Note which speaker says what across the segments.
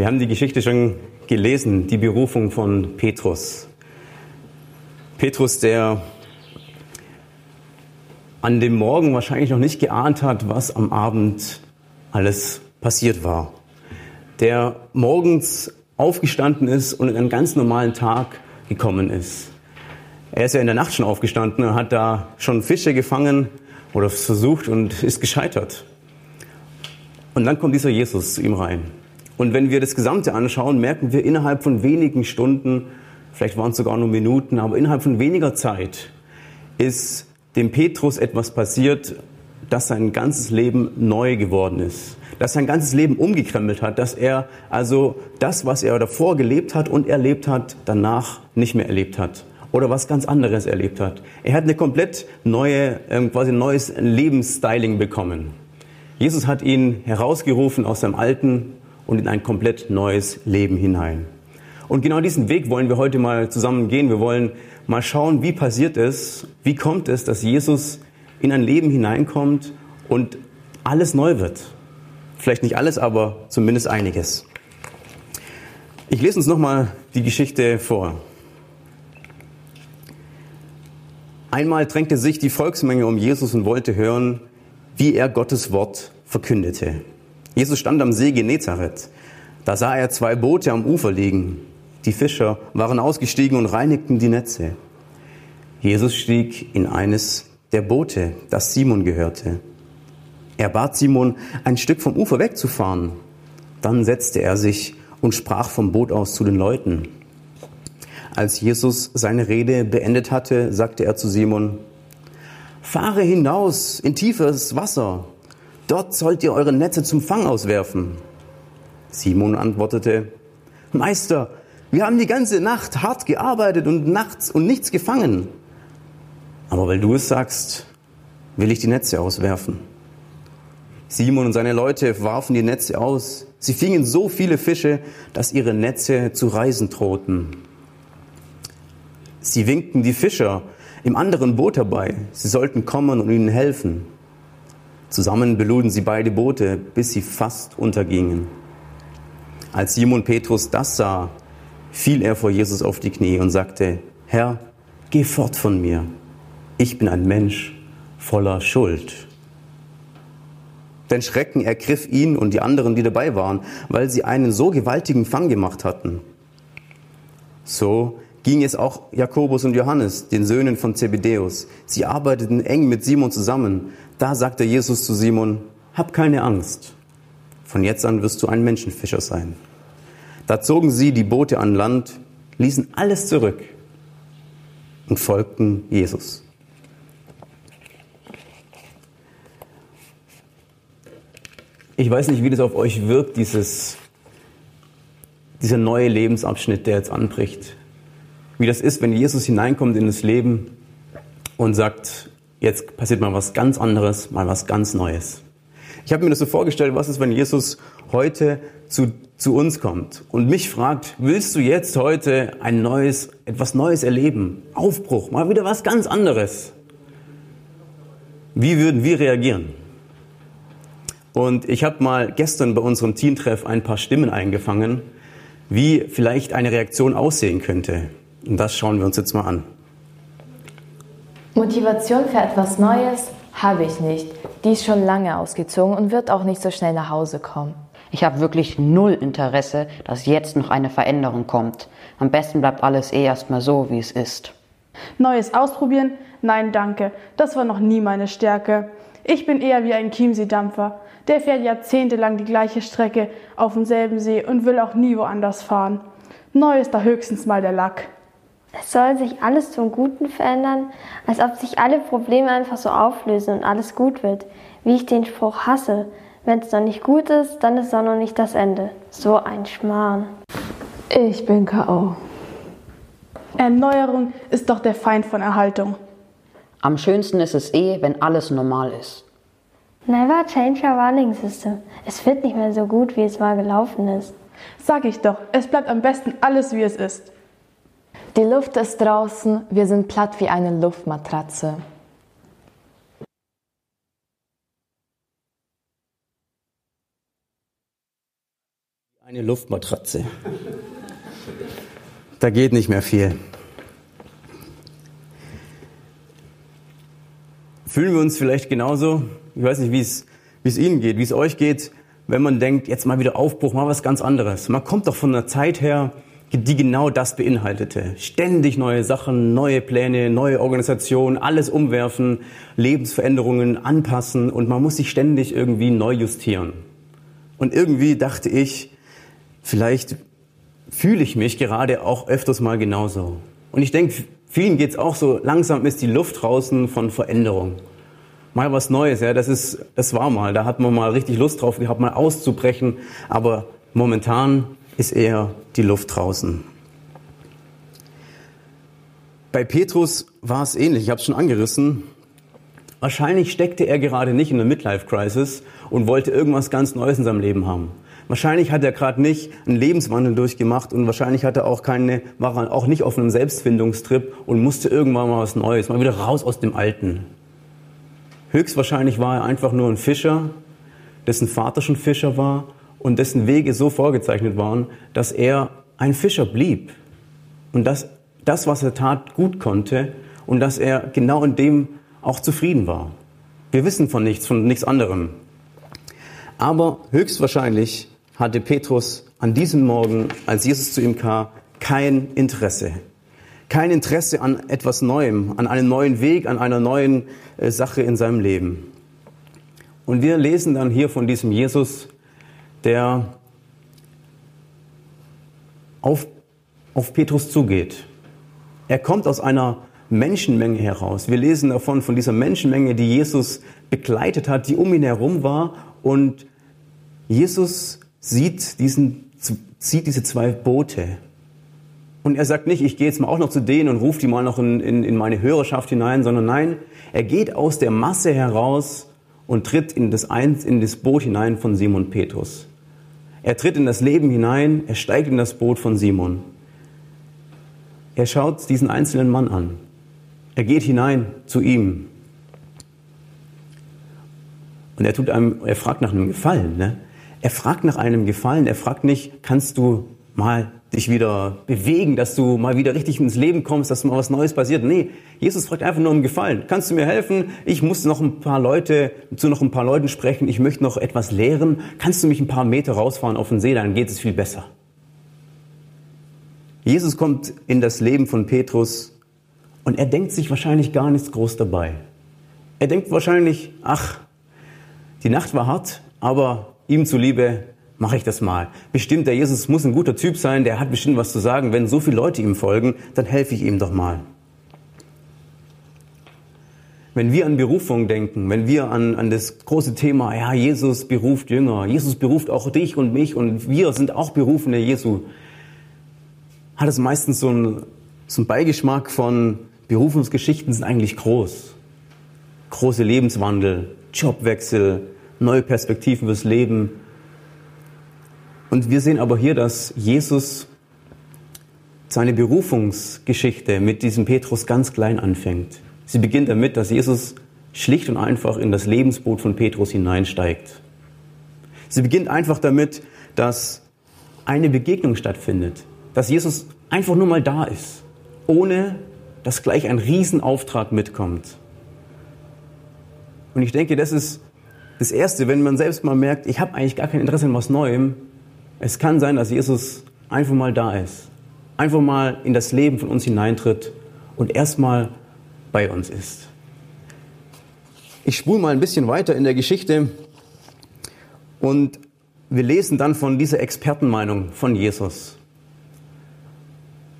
Speaker 1: Wir haben die Geschichte schon gelesen, die Berufung von Petrus. Petrus, der an dem Morgen wahrscheinlich noch nicht geahnt hat, was am Abend alles passiert war. Der morgens aufgestanden ist und in einen ganz normalen Tag gekommen ist. Er ist ja in der Nacht schon aufgestanden und hat da schon Fische gefangen oder versucht und ist gescheitert. Und dann kommt dieser Jesus zu ihm rein. Und wenn wir das Gesamte anschauen, merken wir innerhalb von wenigen Stunden, vielleicht waren es sogar nur Minuten, aber innerhalb von weniger Zeit ist dem Petrus etwas passiert, dass sein ganzes Leben neu geworden ist. Dass sein ganzes Leben umgekrempelt hat, dass er also das, was er davor gelebt hat und erlebt hat, danach nicht mehr erlebt hat. Oder was ganz anderes erlebt hat. Er hat eine komplett neue, ähm, quasi neues Lebensstyling bekommen. Jesus hat ihn herausgerufen aus seinem alten und in ein komplett neues Leben hinein. Und genau diesen Weg wollen wir heute mal zusammen gehen. Wir wollen mal schauen, wie passiert es, wie kommt es, dass Jesus in ein Leben hineinkommt und alles neu wird. Vielleicht nicht alles, aber zumindest einiges. Ich lese uns nochmal die Geschichte vor. Einmal drängte sich die Volksmenge um Jesus und wollte hören, wie er Gottes Wort verkündete. Jesus stand am See Genezareth. Da sah er zwei Boote am Ufer liegen. Die Fischer waren ausgestiegen und reinigten die Netze. Jesus stieg in eines der Boote, das Simon gehörte. Er bat Simon, ein Stück vom Ufer wegzufahren. Dann setzte er sich und sprach vom Boot aus zu den Leuten. Als Jesus seine Rede beendet hatte, sagte er zu Simon, Fahre hinaus in tiefes Wasser Dort sollt ihr eure Netze zum Fang auswerfen. Simon antwortete, Meister, wir haben die ganze Nacht hart gearbeitet und nachts und nichts gefangen. Aber weil du es sagst, will ich die Netze auswerfen. Simon und seine Leute warfen die Netze aus. Sie fingen so viele Fische, dass ihre Netze zu reißen drohten. Sie winkten die Fischer im anderen Boot herbei. Sie sollten kommen und ihnen helfen. Zusammen beluden sie beide Boote, bis sie fast untergingen. Als Simon Petrus das sah, fiel er vor Jesus auf die Knie und sagte, Herr, geh fort von mir. Ich bin ein Mensch voller Schuld. Denn Schrecken ergriff ihn und die anderen, die dabei waren, weil sie einen so gewaltigen Fang gemacht hatten. So ging es auch Jakobus und Johannes, den Söhnen von Zebedäus. Sie arbeiteten eng mit Simon zusammen. Da sagte Jesus zu Simon, hab keine Angst. Von jetzt an wirst du ein Menschenfischer sein. Da zogen sie die Boote an Land, ließen alles zurück und folgten Jesus. Ich weiß nicht, wie das auf euch wirkt, dieses, dieser neue Lebensabschnitt, der jetzt anbricht wie das ist, wenn Jesus hineinkommt in das Leben und sagt, jetzt passiert mal was ganz anderes, mal was ganz Neues. Ich habe mir das so vorgestellt, was ist, wenn Jesus heute zu, zu uns kommt und mich fragt, willst du jetzt heute ein neues, etwas Neues erleben? Aufbruch, mal wieder was ganz anderes. Wie würden wir reagieren? Und ich habe mal gestern bei unserem Teamtreff ein paar Stimmen eingefangen, wie vielleicht eine Reaktion aussehen könnte. Und das schauen wir uns jetzt mal an.
Speaker 2: Motivation für etwas Neues habe ich nicht. Die ist schon lange ausgezogen und wird auch nicht so schnell nach Hause kommen.
Speaker 3: Ich habe wirklich null Interesse, dass jetzt noch eine Veränderung kommt. Am besten bleibt alles eh erstmal so, wie es ist.
Speaker 4: Neues ausprobieren? Nein, danke. Das war noch nie meine Stärke. Ich bin eher wie ein Chiemsee-Dampfer. Der fährt jahrzehntelang die gleiche Strecke auf demselben See und will auch nie woanders fahren. Neu ist da höchstens mal der Lack.
Speaker 5: Es soll sich alles zum Guten verändern, als ob sich alle Probleme einfach so auflösen und alles gut wird. Wie ich den Spruch hasse. Wenn es noch nicht gut ist, dann ist auch noch nicht das Ende. So ein Schmarrn.
Speaker 6: Ich bin K.O.
Speaker 4: Erneuerung ist doch der Feind von Erhaltung.
Speaker 3: Am schönsten ist es eh, wenn alles normal ist.
Speaker 5: Never change your running system. Es wird nicht mehr so gut, wie es mal gelaufen ist.
Speaker 4: Sag ich doch, es bleibt am besten alles, wie es ist.
Speaker 2: Die Luft ist draußen, wir sind platt wie eine Luftmatratze.
Speaker 1: Eine Luftmatratze. Da geht nicht mehr viel. Fühlen wir uns vielleicht genauso? Ich weiß nicht, wie es, wie es Ihnen geht, wie es euch geht, wenn man denkt, jetzt mal wieder Aufbruch, mal was ganz anderes. Man kommt doch von einer Zeit her, die genau das beinhaltete. Ständig neue Sachen, neue Pläne, neue Organisationen, alles umwerfen, Lebensveränderungen anpassen und man muss sich ständig irgendwie neu justieren. Und irgendwie dachte ich, vielleicht fühle ich mich gerade auch öfters mal genauso. Und ich denke, vielen geht's auch so, langsam ist die Luft draußen von Veränderung. Mal was Neues, ja, das ist, das war mal, da hat man mal richtig Lust drauf gehabt, mal auszubrechen, aber momentan ist eher die Luft draußen. Bei Petrus war es ähnlich, ich habe es schon angerissen. Wahrscheinlich steckte er gerade nicht in der Midlife-Crisis und wollte irgendwas ganz Neues in seinem Leben haben. Wahrscheinlich hat er gerade nicht einen Lebenswandel durchgemacht und wahrscheinlich hat er auch keine, war er auch nicht auf einem Selbstfindungstrip und musste irgendwann mal was Neues, mal wieder raus aus dem Alten. Höchstwahrscheinlich war er einfach nur ein Fischer, dessen Vater schon Fischer war und dessen Wege so vorgezeichnet waren, dass er ein Fischer blieb. Und dass das, was er tat, gut konnte und dass er genau in dem auch zufrieden war. Wir wissen von nichts, von nichts anderem. Aber höchstwahrscheinlich hatte Petrus an diesem Morgen, als Jesus zu ihm kam, kein Interesse. Kein Interesse an etwas Neuem, an einem neuen Weg, an einer neuen äh, Sache in seinem Leben. Und wir lesen dann hier von diesem Jesus, der auf, auf Petrus zugeht. Er kommt aus einer Menschenmenge heraus. Wir lesen davon, von dieser Menschenmenge, die Jesus begleitet hat, die um ihn herum war. Und Jesus sieht, diesen, sieht diese zwei Boote. Und er sagt nicht, ich gehe jetzt mal auch noch zu denen und rufe die mal noch in, in, in meine Hörerschaft hinein, sondern nein, er geht aus der Masse heraus und tritt in das, in das Boot hinein von Simon Petrus. Er tritt in das Leben hinein, er steigt in das Boot von Simon. Er schaut diesen einzelnen Mann an. Er geht hinein zu ihm. Und er, tut einem, er fragt nach einem Gefallen. Ne? Er fragt nach einem Gefallen. Er fragt nicht, kannst du mal dich wieder bewegen, dass du mal wieder richtig ins Leben kommst, dass mal was Neues passiert. Nee, Jesus fragt einfach nur um Gefallen. Kannst du mir helfen? Ich muss noch ein paar Leute, zu noch ein paar Leuten sprechen. Ich möchte noch etwas lehren. Kannst du mich ein paar Meter rausfahren auf den See? Dann geht es viel besser. Jesus kommt in das Leben von Petrus und er denkt sich wahrscheinlich gar nichts groß dabei. Er denkt wahrscheinlich, ach, die Nacht war hart, aber ihm zuliebe mache ich das mal. Bestimmt, der Jesus muss ein guter Typ sein, der hat bestimmt was zu sagen. Wenn so viele Leute ihm folgen, dann helfe ich ihm doch mal. Wenn wir an Berufung denken, wenn wir an, an das große Thema, ja, Jesus beruft Jünger, Jesus beruft auch dich und mich und wir sind auch Berufene Jesu, hat es meistens so einen, so einen Beigeschmack von Berufungsgeschichten sind eigentlich groß. Große Lebenswandel, Jobwechsel, neue Perspektiven fürs Leben, und wir sehen aber hier, dass Jesus seine Berufungsgeschichte mit diesem Petrus ganz klein anfängt. Sie beginnt damit, dass Jesus schlicht und einfach in das Lebensboot von Petrus hineinsteigt. Sie beginnt einfach damit, dass eine Begegnung stattfindet, dass Jesus einfach nur mal da ist, ohne dass gleich ein Riesenauftrag mitkommt. Und ich denke, das ist das Erste, wenn man selbst mal merkt, ich habe eigentlich gar kein Interesse an was Neuem, es kann sein, dass Jesus einfach mal da ist, einfach mal in das Leben von uns hineintritt und erstmal bei uns ist. Ich spule mal ein bisschen weiter in der Geschichte und wir lesen dann von dieser Expertenmeinung von Jesus,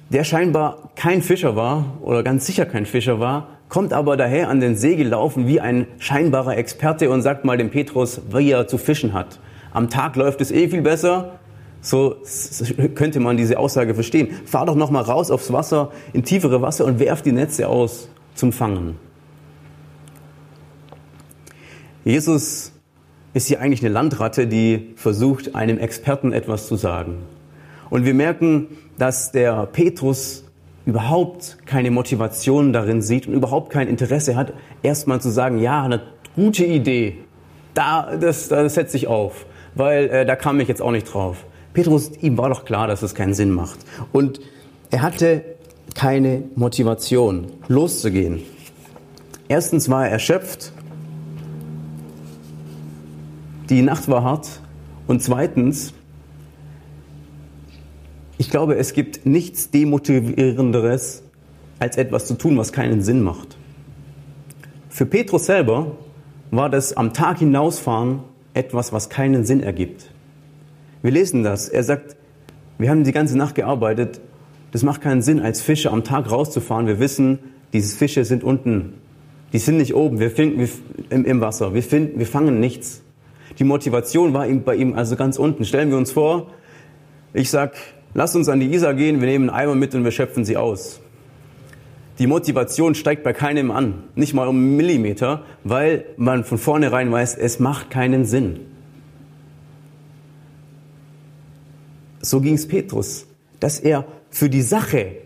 Speaker 1: der scheinbar kein Fischer war oder ganz sicher kein Fischer war, kommt aber daher an den See gelaufen wie ein scheinbarer Experte und sagt mal dem Petrus, wie er zu fischen hat. Am Tag läuft es eh viel besser, So könnte man diese Aussage verstehen. Fahr doch noch mal raus aufs Wasser, in tiefere Wasser und werf die Netze aus zum Fangen. Jesus ist hier eigentlich eine Landratte, die versucht, einem Experten etwas zu sagen. Und wir merken, dass der Petrus überhaupt keine Motivation darin sieht und überhaupt kein Interesse hat, erstmal zu sagen, ja, eine gute Idee, da, das, das setze ich auf, weil äh, da kam ich jetzt auch nicht drauf. Petrus, ihm war doch klar, dass es keinen Sinn macht. Und er hatte keine Motivation, loszugehen. Erstens war er erschöpft, die Nacht war hart und zweitens, ich glaube, es gibt nichts Demotivierenderes, als etwas zu tun, was keinen Sinn macht. Für Petrus selber war das am Tag hinausfahren etwas, was keinen Sinn ergibt. Wir lesen das. Er sagt, wir haben die ganze Nacht gearbeitet. Das macht keinen Sinn, als Fische am Tag rauszufahren. Wir wissen, diese Fische sind unten. Die sind nicht oben. Wir finden im, im Wasser. Wir, finden, wir fangen nichts. Die Motivation war bei ihm also ganz unten. Stellen wir uns vor, ich sag, lass uns an die Isar gehen, wir nehmen einen Eimer mit und wir schöpfen sie aus. Die Motivation steigt bei keinem an, nicht mal um einen Millimeter, weil man von vornherein weiß, es macht keinen Sinn. So ging es Petrus, dass er für die Sache,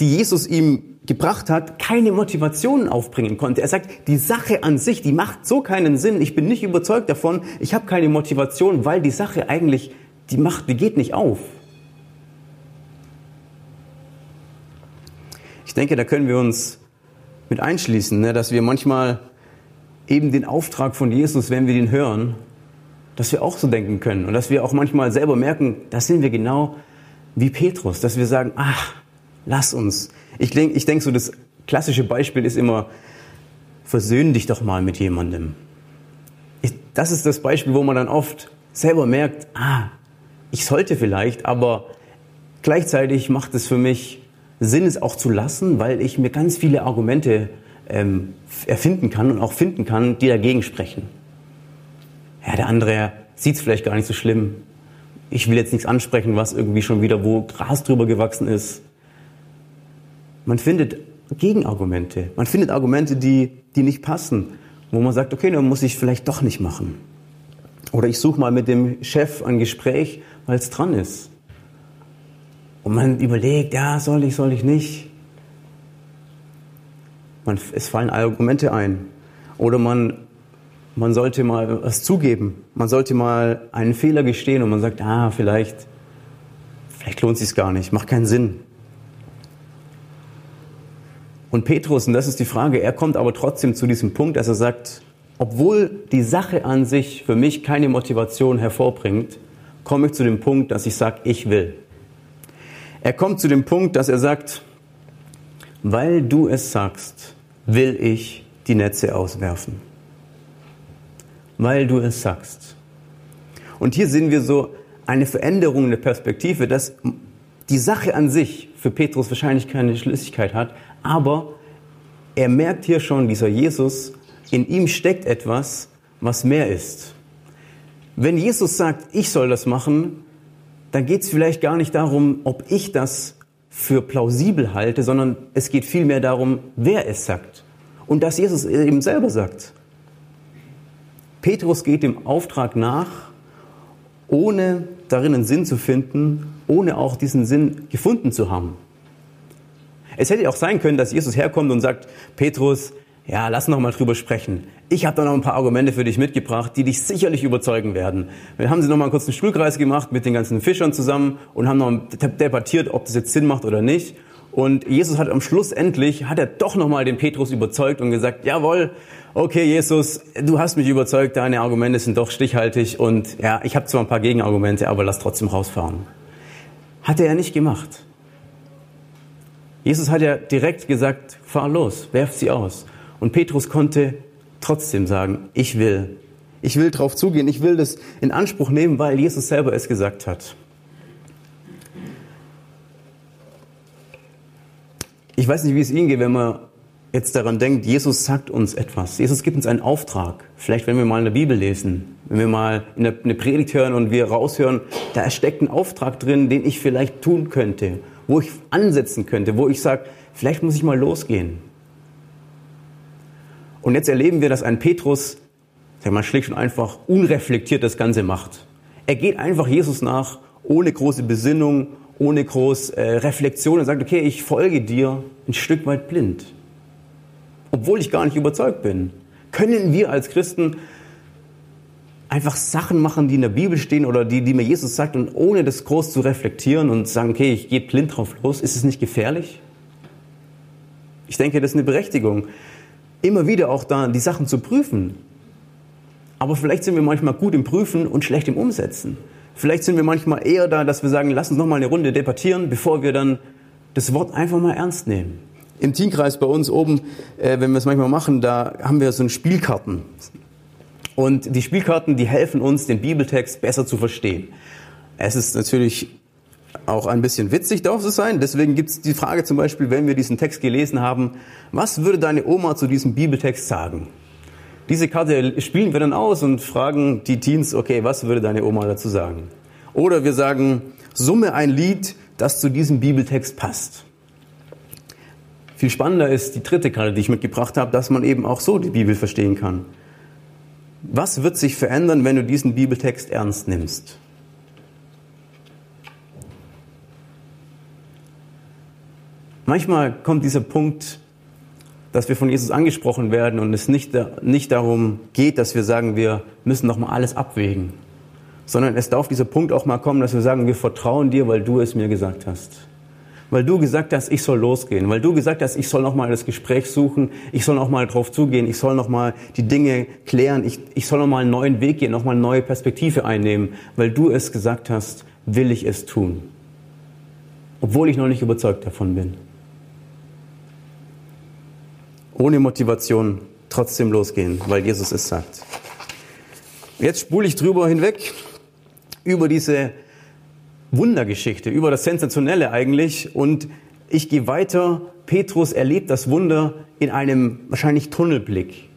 Speaker 1: die Jesus ihm gebracht hat, keine Motivation aufbringen konnte. Er sagt, die Sache an sich, die macht so keinen Sinn. Ich bin nicht überzeugt davon. Ich habe keine Motivation, weil die Sache eigentlich, die macht, die geht nicht auf. Ich denke, da können wir uns mit einschließen, ne, dass wir manchmal eben den Auftrag von Jesus, wenn wir den hören, dass wir auch so denken können und dass wir auch manchmal selber merken, da sind wir genau wie Petrus, dass wir sagen, ach, lass uns. Ich denke, ich denk so, das klassische Beispiel ist immer, versöhn dich doch mal mit jemandem. Ich, das ist das Beispiel, wo man dann oft selber merkt, ah, ich sollte vielleicht, aber gleichzeitig macht es für mich Sinn, es auch zu lassen, weil ich mir ganz viele Argumente ähm, erfinden kann und auch finden kann, die dagegen sprechen. Ja, der andere sieht es vielleicht gar nicht so schlimm. Ich will jetzt nichts ansprechen, was irgendwie schon wieder wo Gras drüber gewachsen ist. Man findet Gegenargumente. Man findet Argumente, die, die nicht passen, wo man sagt, okay, dann muss ich vielleicht doch nicht machen. Oder ich suche mal mit dem Chef ein Gespräch, weil es dran ist. Und man überlegt, ja, soll ich, soll ich nicht. Man, es fallen Argumente ein. Oder man, man sollte mal was zugeben. Man sollte mal einen Fehler gestehen und man sagt, ah, vielleicht, vielleicht lohnt es sich gar nicht, macht keinen Sinn. Und Petrus, und das ist die Frage, er kommt aber trotzdem zu diesem Punkt, dass er sagt, obwohl die Sache an sich für mich keine Motivation hervorbringt, komme ich zu dem Punkt, dass ich sage, ich will. Er kommt zu dem Punkt, dass er sagt, weil du es sagst, will ich die Netze auswerfen. Weil du es sagst. Und hier sehen wir so eine Veränderung der Perspektive, dass die Sache an sich für Petrus wahrscheinlich keine Schlüssigkeit hat, aber er merkt hier schon, dieser Jesus, in ihm steckt etwas, was mehr ist. Wenn Jesus sagt, ich soll das machen, dann geht es vielleicht gar nicht darum, ob ich das für plausibel halte, sondern es geht vielmehr darum, wer es sagt. Und dass Jesus eben selber sagt. Petrus geht dem Auftrag nach, ohne darin einen Sinn zu finden, ohne auch diesen Sinn gefunden zu haben. Es hätte auch sein können, dass Jesus herkommt und sagt, Petrus, ja, lass noch mal drüber sprechen. Ich habe da noch ein paar Argumente für dich mitgebracht, die dich sicherlich überzeugen werden. Wir haben sie noch mal einen kurzen Stuhlkreis gemacht mit den ganzen Fischern zusammen und haben noch debattiert, ob das jetzt Sinn macht oder nicht. Und Jesus hat am Schluss endlich, hat er doch noch mal den Petrus überzeugt und gesagt, jawohl, okay Jesus, du hast mich überzeugt, deine Argumente sind doch stichhaltig und ja, ich habe zwar ein paar Gegenargumente, aber lass trotzdem rausfahren. Hat er ja nicht gemacht. Jesus hat ja direkt gesagt, fahr los, werf sie aus. Und Petrus konnte trotzdem sagen, ich will. Ich will drauf zugehen, ich will das in Anspruch nehmen, weil Jesus selber es gesagt hat. Ich weiß nicht, wie es Ihnen geht, wenn man jetzt daran denkt, Jesus sagt uns etwas. Jesus gibt uns einen Auftrag. Vielleicht, wenn wir mal in der Bibel lesen. Wenn wir mal eine Predigt hören und wir raushören, da steckt ein Auftrag drin, den ich vielleicht tun könnte, wo ich ansetzen könnte, wo ich sage, vielleicht muss ich mal losgehen. Und jetzt erleben wir, dass ein Petrus, sag mal, schlicht und einfach unreflektiert das Ganze macht. Er geht einfach Jesus nach, ohne große Besinnung, ohne groß äh, Reflexion und sagt, okay, ich folge dir ein Stück weit blind. Obwohl ich gar nicht überzeugt bin. Können wir als Christen einfach Sachen machen, die in der Bibel stehen oder die, die mir Jesus sagt und ohne das groß zu reflektieren und sagen, okay, ich gehe blind drauf los, ist es nicht gefährlich? Ich denke, das ist eine Berechtigung. Immer wieder auch da die Sachen zu prüfen. Aber vielleicht sind wir manchmal gut im Prüfen und schlecht im Umsetzen. Vielleicht sind wir manchmal eher da, dass wir sagen, lass uns noch mal eine Runde debattieren, bevor wir dann das Wort einfach mal ernst nehmen. Im Teamkreis bei uns oben, äh, wenn wir es manchmal machen, da haben wir so ein Spielkarten. Und die Spielkarten, die helfen uns, den Bibeltext besser zu verstehen. Es ist natürlich auch ein bisschen witzig darf es sein. Deswegen gibt es die Frage zum Beispiel, wenn wir diesen Text gelesen haben, was würde deine Oma zu diesem Bibeltext sagen? Diese Karte spielen wir dann aus und fragen die Teens, okay, was würde deine Oma dazu sagen? Oder wir sagen, summe ein Lied, das zu diesem Bibeltext passt. Viel spannender ist die dritte Karte, die ich mitgebracht habe, dass man eben auch so die Bibel verstehen kann. Was wird sich verändern, wenn du diesen Bibeltext ernst nimmst? Manchmal kommt dieser Punkt, dass wir von Jesus angesprochen werden und es nicht, nicht darum geht, dass wir sagen, wir müssen noch mal alles abwägen, sondern es darf dieser Punkt auch mal kommen, dass wir sagen, wir vertrauen dir, weil du es mir gesagt hast. Weil du gesagt hast, ich soll losgehen. Weil du gesagt hast, ich soll noch mal das Gespräch suchen. Ich soll noch mal drauf zugehen. Ich soll noch mal die Dinge klären. Ich, ich soll noch mal einen neuen Weg gehen, noch mal eine neue Perspektive einnehmen. Weil du es gesagt hast, will ich es tun. Obwohl ich noch nicht überzeugt davon bin ohne Motivation trotzdem losgehen, weil Jesus es sagt. Jetzt spule ich drüber hinweg über diese Wundergeschichte, über das Sensationelle eigentlich und ich gehe weiter. Petrus erlebt das Wunder in einem wahrscheinlich Tunnelblick.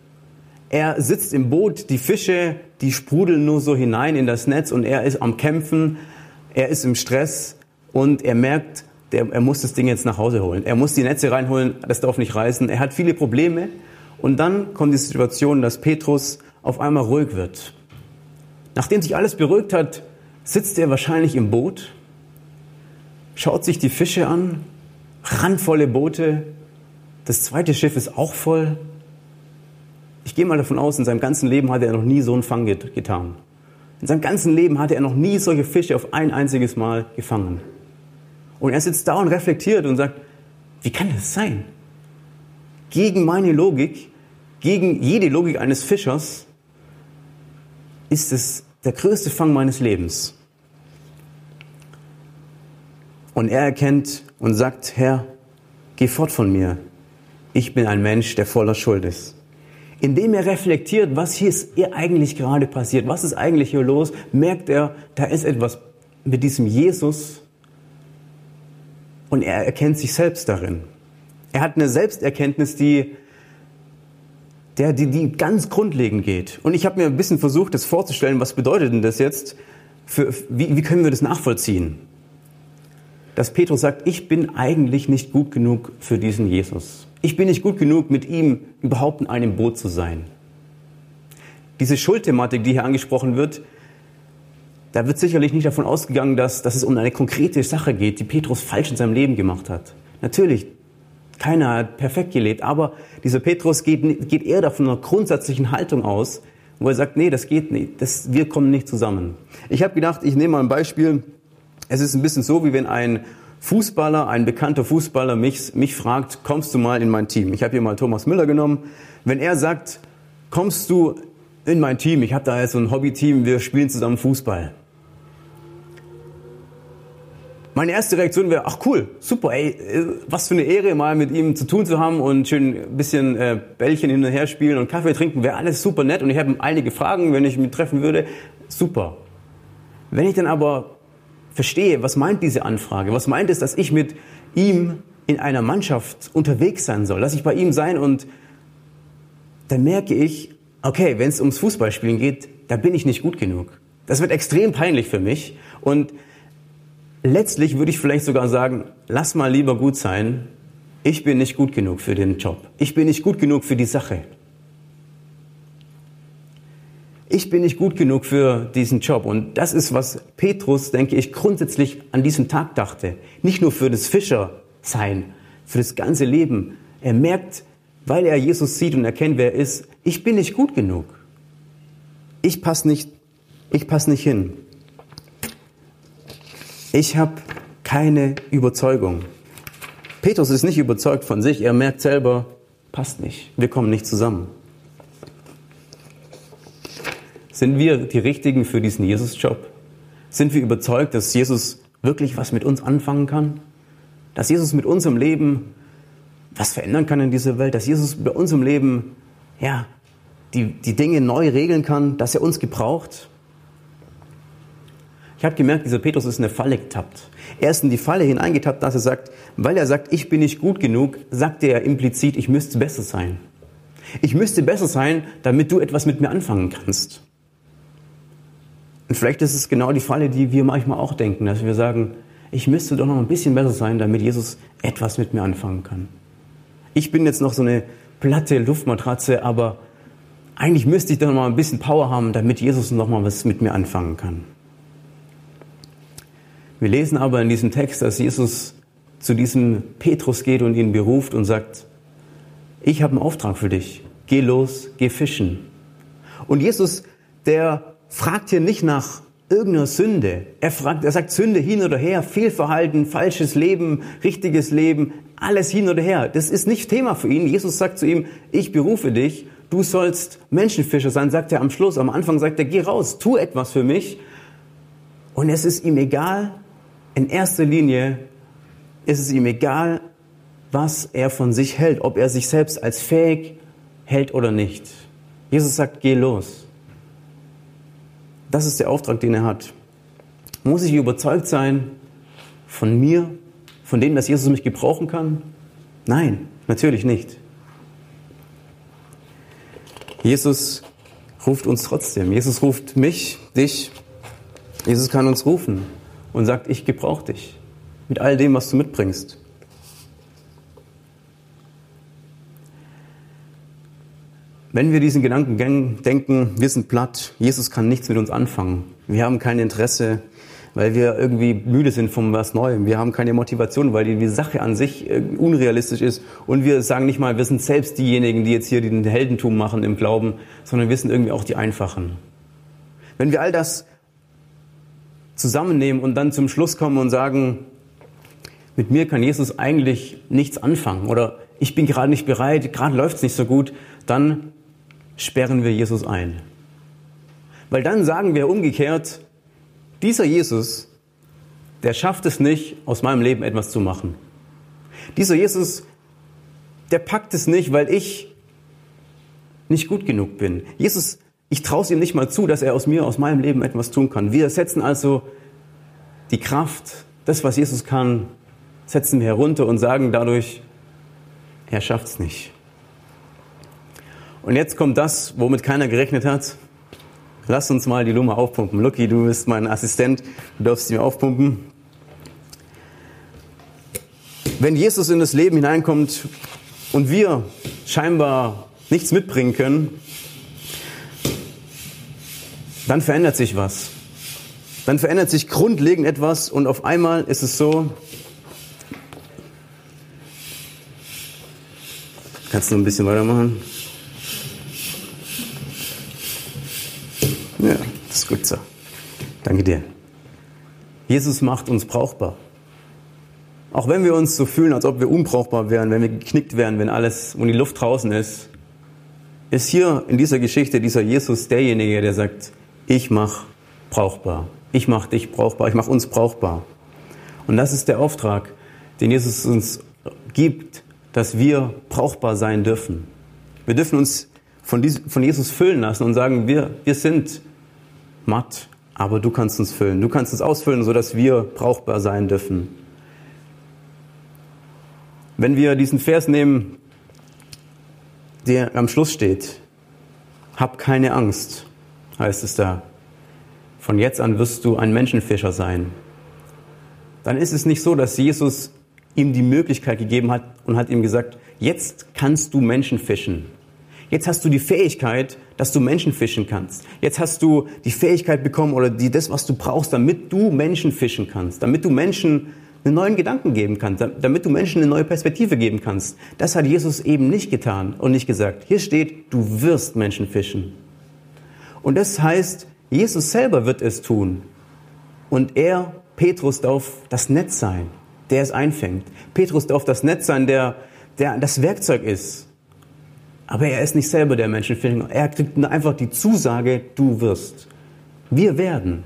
Speaker 1: Er sitzt im Boot, die Fische, die sprudeln nur so hinein in das Netz und er ist am Kämpfen, er ist im Stress und er merkt, der, er muss das Ding jetzt nach Hause holen. Er muss die Netze reinholen, das darf nicht reißen. Er hat viele Probleme. Und dann kommt die Situation, dass Petrus auf einmal ruhig wird. Nachdem sich alles beruhigt hat, sitzt er wahrscheinlich im Boot, schaut sich die Fische an, randvolle Boote, das zweite Schiff ist auch voll. Ich gehe mal davon aus, in seinem ganzen Leben hat er noch nie so einen Fang getan. In seinem ganzen Leben hatte er noch nie solche Fische auf ein einziges Mal gefangen. Und er sitzt da und reflektiert und sagt, wie kann das sein? Gegen meine Logik, gegen jede Logik eines Fischers ist es der größte Fang meines Lebens. Und er erkennt und sagt, Herr, geh fort von mir. Ich bin ein Mensch, der voller Schuld ist. Indem er reflektiert, was hier ist eigentlich gerade passiert, was ist eigentlich hier los, merkt er, da ist etwas mit diesem Jesus, und er erkennt sich selbst darin. Er hat eine Selbsterkenntnis, die, der, die, die ganz grundlegend geht. Und ich habe mir ein bisschen versucht, das vorzustellen, was bedeutet denn das jetzt? Für, wie, wie können wir das nachvollziehen? Dass Petrus sagt, ich bin eigentlich nicht gut genug für diesen Jesus. Ich bin nicht gut genug, mit ihm überhaupt in einem Boot zu sein. Diese Schuldthematik, die hier angesprochen wird, da wird sicherlich nicht davon ausgegangen, dass, dass es um eine konkrete Sache geht, die Petrus falsch in seinem Leben gemacht hat. Natürlich, keiner hat perfekt gelebt, aber dieser Petrus geht, geht eher davon einer grundsätzlichen Haltung aus, wo er sagt, nee, das geht nicht, das, wir kommen nicht zusammen. Ich habe gedacht, ich nehme mal ein Beispiel. Es ist ein bisschen so, wie wenn ein Fußballer, ein bekannter Fußballer mich, mich fragt, kommst du mal in mein Team? Ich habe hier mal Thomas Müller genommen. Wenn er sagt, kommst du in mein Team, ich habe da jetzt so ein Hobbyteam, wir spielen zusammen Fußball. Meine erste Reaktion wäre, ach cool, super, ey, was für eine Ehre, mal mit ihm zu tun zu haben und schön ein bisschen äh, Bällchen hin und her spielen und Kaffee trinken, wäre alles super nett und ich habe einige Fragen, wenn ich ihn treffen würde, super. Wenn ich dann aber verstehe, was meint diese Anfrage, was meint es, dass ich mit ihm in einer Mannschaft unterwegs sein soll, dass ich bei ihm sein und dann merke ich, okay, wenn es ums Fußballspielen geht, da bin ich nicht gut genug. Das wird extrem peinlich für mich. Und letztlich würde ich vielleicht sogar sagen, lass mal lieber gut sein. Ich bin nicht gut genug für den Job. Ich bin nicht gut genug für die Sache. Ich bin nicht gut genug für diesen Job. Und das ist, was Petrus, denke ich, grundsätzlich an diesem Tag dachte. Nicht nur für das Fischersein, für das ganze Leben. Er merkt, weil er Jesus sieht und erkennt, wer er ist, ich bin nicht gut genug. Ich passe nicht, ich passe nicht hin. Ich habe keine Überzeugung. Petrus ist nicht überzeugt von sich. Er merkt selber, passt nicht. Wir kommen nicht zusammen. Sind wir die Richtigen für diesen Jesus-Job? Sind wir überzeugt, dass Jesus wirklich was mit uns anfangen kann? Dass Jesus mit unserem Leben was verändern kann in dieser Welt? Dass Jesus bei unserem Leben, ja, die, die Dinge neu regeln kann? Dass er uns gebraucht? Ich habe gemerkt, dieser Petrus ist in eine Falle getappt. Er ist in die Falle hineingetappt, dass er sagt, weil er sagt, ich bin nicht gut genug, sagt er implizit, ich müsste besser sein. Ich müsste besser sein, damit du etwas mit mir anfangen kannst. Und vielleicht ist es genau die Falle, die wir manchmal auch denken, dass wir sagen, ich müsste doch noch ein bisschen besser sein, damit Jesus etwas mit mir anfangen kann. Ich bin jetzt noch so eine platte Luftmatratze, aber eigentlich müsste ich doch mal ein bisschen Power haben, damit Jesus noch mal was mit mir anfangen kann. Wir lesen aber in diesem Text, dass Jesus zu diesem Petrus geht und ihn beruft und sagt, ich habe einen Auftrag für dich. Geh los, geh fischen. Und Jesus, der fragt hier nicht nach irgendeiner Sünde. Er fragt, er sagt Sünde hin oder her, Fehlverhalten, falsches Leben, richtiges Leben, alles hin oder her. Das ist nicht Thema für ihn. Jesus sagt zu ihm, ich berufe dich, du sollst Menschenfischer sein, sagt er am Schluss. Am Anfang sagt er, geh raus, tu etwas für mich. Und es ist ihm egal, in erster Linie ist es ihm egal, was er von sich hält, ob er sich selbst als fähig hält oder nicht. Jesus sagt, geh los. Das ist der Auftrag, den er hat. Muss ich überzeugt sein von mir, von dem, dass Jesus mich gebrauchen kann? Nein, natürlich nicht. Jesus ruft uns trotzdem. Jesus ruft mich, dich. Jesus kann uns rufen und sagt, ich gebrauche dich mit all dem, was du mitbringst. Wenn wir diesen Gedanken denken, wir sind platt, Jesus kann nichts mit uns anfangen. Wir haben kein Interesse, weil wir irgendwie müde sind von was Neuem. Wir haben keine Motivation, weil die, Sache an sich äh, unrealistisch ist. Und wir sagen nicht mal, wir sind selbst diejenigen, die jetzt hier den Heldentum machen im Glauben, sondern wir sind irgendwie auch die Einfachen. Wenn wir all das zusammennehmen und dann zum Schluss kommen und sagen, mit mir kann Jesus eigentlich nichts anfangen oder ich bin gerade nicht bereit, gerade läuft es nicht so gut, dann sperren wir Jesus ein. Weil dann sagen wir umgekehrt, dieser Jesus, der schafft es nicht, aus meinem Leben etwas zu machen. Dieser Jesus, der packt es nicht, weil ich nicht gut genug bin. Jesus, ich traue es ihm nicht mal zu, dass er aus mir, aus meinem Leben etwas tun kann. Wir setzen also die Kraft, das, was Jesus kann, setzen wir herunter und sagen dadurch, er schafft es nicht. Und jetzt kommt das, womit keiner gerechnet hat. Lass uns mal die Lummer aufpumpen. Lucky, du bist mein Assistent, du darfst sie mir aufpumpen. Wenn Jesus in das Leben hineinkommt und wir scheinbar nichts mitbringen können, dann verändert sich was. Dann verändert sich grundlegend etwas und auf einmal ist es so, kannst du ein bisschen weitermachen? Gut so. Danke dir. Jesus macht uns brauchbar. Auch wenn wir uns so fühlen, als ob wir unbrauchbar wären, wenn wir geknickt wären, wenn alles, und die Luft draußen ist, ist hier in dieser Geschichte dieser Jesus derjenige, der sagt, ich mach brauchbar. Ich mach dich brauchbar. Ich mach uns brauchbar. Und das ist der Auftrag, den Jesus uns gibt, dass wir brauchbar sein dürfen. Wir dürfen uns von, Jesus füllen lassen und sagen, wir, wir sind matt, aber du kannst uns füllen. Du kannst uns ausfüllen, sodass wir brauchbar sein dürfen. Wenn wir diesen Vers nehmen, der am Schluss steht, hab keine Angst. heißt es da. Von jetzt an wirst du ein Menschenfischer sein. Dann ist es nicht so, dass Jesus ihm die Möglichkeit gegeben hat und hat ihm gesagt, jetzt kannst du Menschen fischen. Jetzt hast du die Fähigkeit, dass du Menschen fischen kannst. Jetzt hast du die Fähigkeit bekommen oder die, das, was du brauchst, damit du Menschen fischen kannst, damit du Menschen einen neuen Gedanken geben kannst, damit du Menschen eine neue Perspektive geben kannst. Das hat Jesus eben nicht getan und nicht gesagt. Hier steht, du wirst Menschen fischen. Und das heißt, Jesus selber wird es tun. Und er, Petrus, darf das Netz sein, der es einfängt. Petrus darf das Netz sein, der, der das Werkzeug ist. Aber er ist nicht selber der Menschenfischer. Er kriegt einfach die Zusage, du wirst. Wir werden.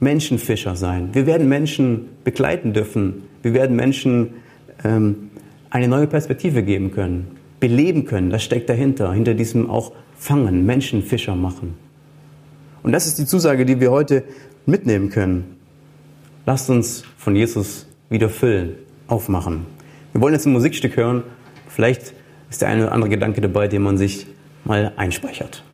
Speaker 1: Menschenfischer sein. Wir werden Menschen begleiten dürfen. Wir werden Menschen ähm, eine neue Perspektive geben können, beleben können. Das steckt dahinter, hinter diesem auch Fangen, Menschenfischer machen. Und das ist die Zusage, die wir heute mitnehmen können. Lasst uns von Jesus wieder füllen, aufmachen. Wir wollen jetzt ein Musikstück hören. Vielleicht ist der eine oder andere Gedanke dabei, den man sich mal einspeichert.